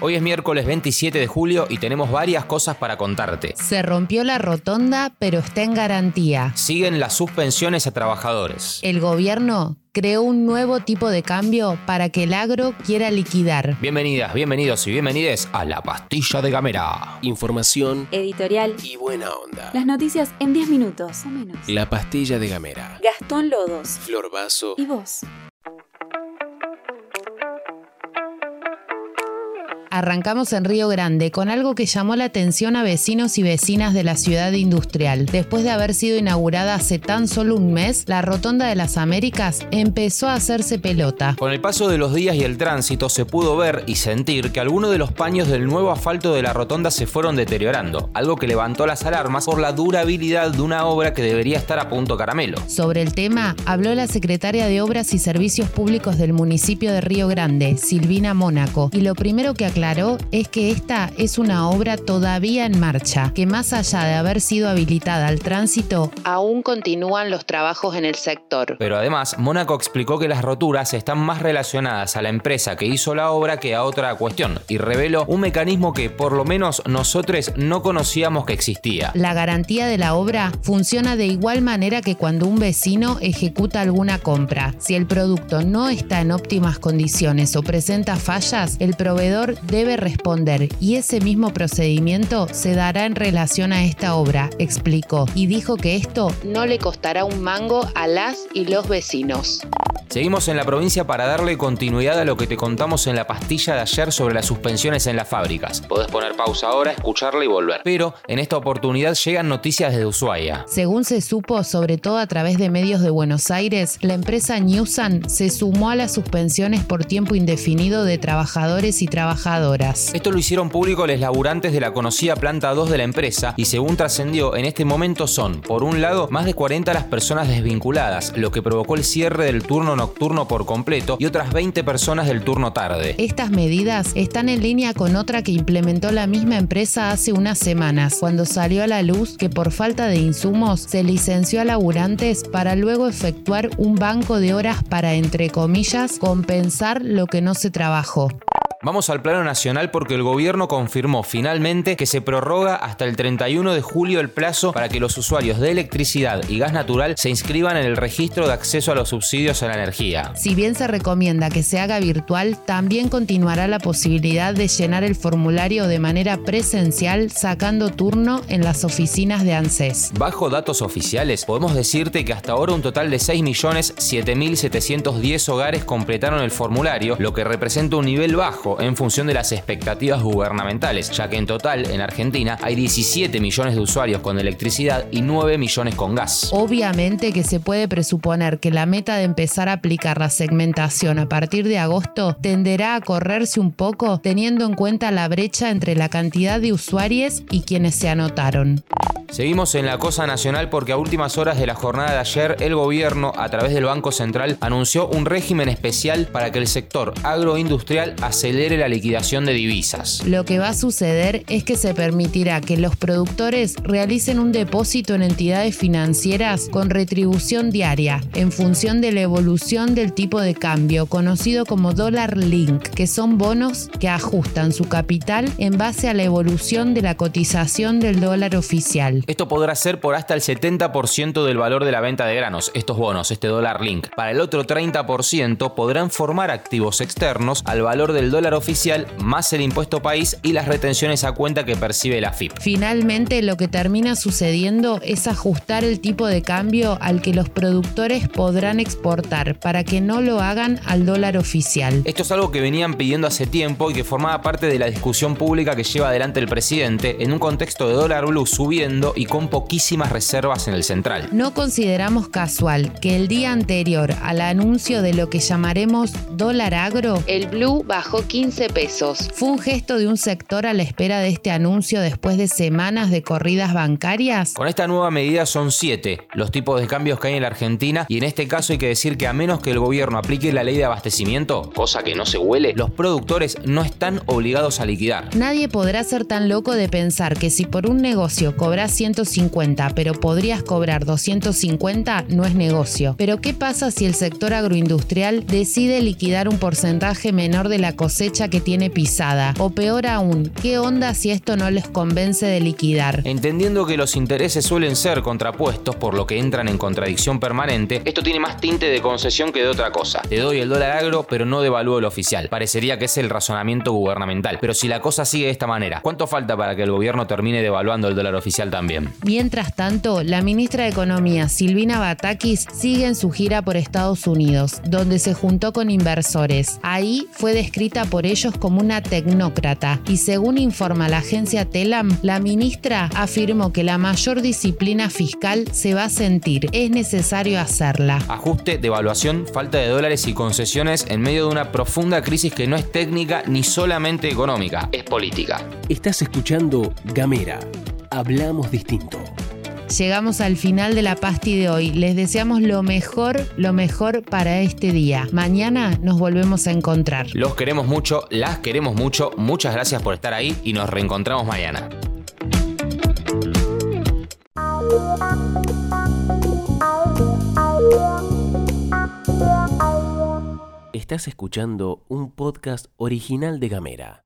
Hoy es miércoles 27 de julio y tenemos varias cosas para contarte. Se rompió la rotonda, pero está en garantía. Siguen las suspensiones a trabajadores. El gobierno creó un nuevo tipo de cambio para que el agro quiera liquidar. Bienvenidas, bienvenidos y bienvenides a La Pastilla de Gamera. Información Editorial. y buena onda. Las noticias en 10 minutos o menos. La pastilla de Gamera. Gastón Lodos. Flor Vaso. ¿Y vos? Arrancamos en Río Grande con algo que llamó la atención a vecinos y vecinas de la ciudad industrial. Después de haber sido inaugurada hace tan solo un mes, la Rotonda de las Américas empezó a hacerse pelota. Con el paso de los días y el tránsito se pudo ver y sentir que algunos de los paños del nuevo asfalto de la rotonda se fueron deteriorando, algo que levantó las alarmas por la durabilidad de una obra que debería estar a punto caramelo. Sobre el tema habló la secretaria de Obras y Servicios Públicos del municipio de Río Grande, Silvina Mónaco, y lo primero que aclaró es que esta es una obra todavía en marcha, que más allá de haber sido habilitada al tránsito, aún continúan los trabajos en el sector. Pero además, Mónaco explicó que las roturas están más relacionadas a la empresa que hizo la obra que a otra cuestión, y reveló un mecanismo que por lo menos nosotros no conocíamos que existía. La garantía de la obra funciona de igual manera que cuando un vecino ejecuta alguna compra. Si el producto no está en óptimas condiciones o presenta fallas, el proveedor debe responder y ese mismo procedimiento se dará en relación a esta obra, explicó, y dijo que esto no le costará un mango a las y los vecinos. Seguimos en la provincia para darle continuidad a lo que te contamos en la pastilla de ayer sobre las suspensiones en las fábricas. Podés poner pausa ahora, escucharla y volver. Pero en esta oportunidad llegan noticias desde Ushuaia. Según se supo, sobre todo a través de medios de Buenos Aires, la empresa Newsan se sumó a las suspensiones por tiempo indefinido de trabajadores y trabajadoras. Esto lo hicieron público los laburantes de la conocida planta 2 de la empresa y según trascendió, en este momento son, por un lado, más de 40 las personas desvinculadas, lo que provocó el cierre del turno nocturno por completo y otras 20 personas del turno tarde. Estas medidas están en línea con otra que implementó la misma empresa hace unas semanas, cuando salió a la luz que por falta de insumos se licenció a laburantes para luego efectuar un banco de horas para, entre comillas, compensar lo que no se trabajó. Vamos al plano nacional porque el gobierno confirmó finalmente que se prorroga hasta el 31 de julio el plazo para que los usuarios de electricidad y gas natural se inscriban en el registro de acceso a los subsidios a la energía. Si bien se recomienda que se haga virtual, también continuará la posibilidad de llenar el formulario de manera presencial sacando turno en las oficinas de ANSES. Bajo datos oficiales, podemos decirte que hasta ahora un total de 6.007.710 hogares completaron el formulario, lo que representa un nivel bajo en función de las expectativas gubernamentales, ya que en total en Argentina hay 17 millones de usuarios con electricidad y 9 millones con gas. Obviamente que se puede presuponer que la meta de empezar a aplicar la segmentación a partir de agosto tenderá a correrse un poco teniendo en cuenta la brecha entre la cantidad de usuarios y quienes se anotaron. Seguimos en la cosa nacional porque a últimas horas de la jornada de ayer el gobierno, a través del Banco Central, anunció un régimen especial para que el sector agroindustrial acelere la liquidación de divisas. Lo que va a suceder es que se permitirá que los productores realicen un depósito en entidades financieras con retribución diaria en función de la evolución del tipo de cambio, conocido como dólar link, que son bonos que ajustan su capital en base a la evolución de la cotización del dólar oficial. Esto podrá ser por hasta el 70% del valor de la venta de granos, estos bonos, este dólar link. Para el otro 30% podrán formar activos externos al valor del dólar oficial más el impuesto país y las retenciones a cuenta que percibe la FIP. Finalmente, lo que termina sucediendo es ajustar el tipo de cambio al que los productores podrán exportar para que no lo hagan al dólar oficial. Esto es algo que venían pidiendo hace tiempo y que formaba parte de la discusión pública que lleva adelante el presidente en un contexto de dólar blue subiendo y con poquísimas reservas en el central. No consideramos casual que el día anterior al anuncio de lo que llamaremos dólar agro, el blue bajó 15 pesos. Fue un gesto de un sector a la espera de este anuncio después de semanas de corridas bancarias. Con esta nueva medida son siete los tipos de cambios que hay en la Argentina y en este caso hay que decir que a menos que el gobierno aplique la ley de abastecimiento, cosa que no se huele, los productores no están obligados a liquidar. Nadie podrá ser tan loco de pensar que si por un negocio cobras 150 pero podrías cobrar 250 no es negocio. Pero ¿qué pasa si el sector agroindustrial decide liquidar un porcentaje menor de la cosecha que tiene pisada? O peor aún, ¿qué onda si esto no les convence de liquidar? Entendiendo que los intereses suelen ser contrapuestos por lo que entran en contradicción permanente, esto tiene más tinte de concesión que de otra cosa. Te doy el dólar agro pero no devalúo el oficial. Parecería que es el razonamiento gubernamental. Pero si la cosa sigue de esta manera, ¿cuánto falta para que el gobierno termine devaluando el dólar oficial también? Mientras tanto, la ministra de Economía, Silvina Batakis, sigue en su gira por Estados Unidos, donde se juntó con inversores. Ahí fue descrita por ellos como una tecnócrata y según informa la agencia Telam, la ministra afirmó que la mayor disciplina fiscal se va a sentir. Es necesario hacerla. Ajuste, devaluación, falta de dólares y concesiones en medio de una profunda crisis que no es técnica ni solamente económica, es política. Estás escuchando Gamera. Hablamos distinto. Llegamos al final de la pasti de hoy. Les deseamos lo mejor, lo mejor para este día. Mañana nos volvemos a encontrar. Los queremos mucho, las queremos mucho. Muchas gracias por estar ahí y nos reencontramos mañana. Estás escuchando un podcast original de Gamera.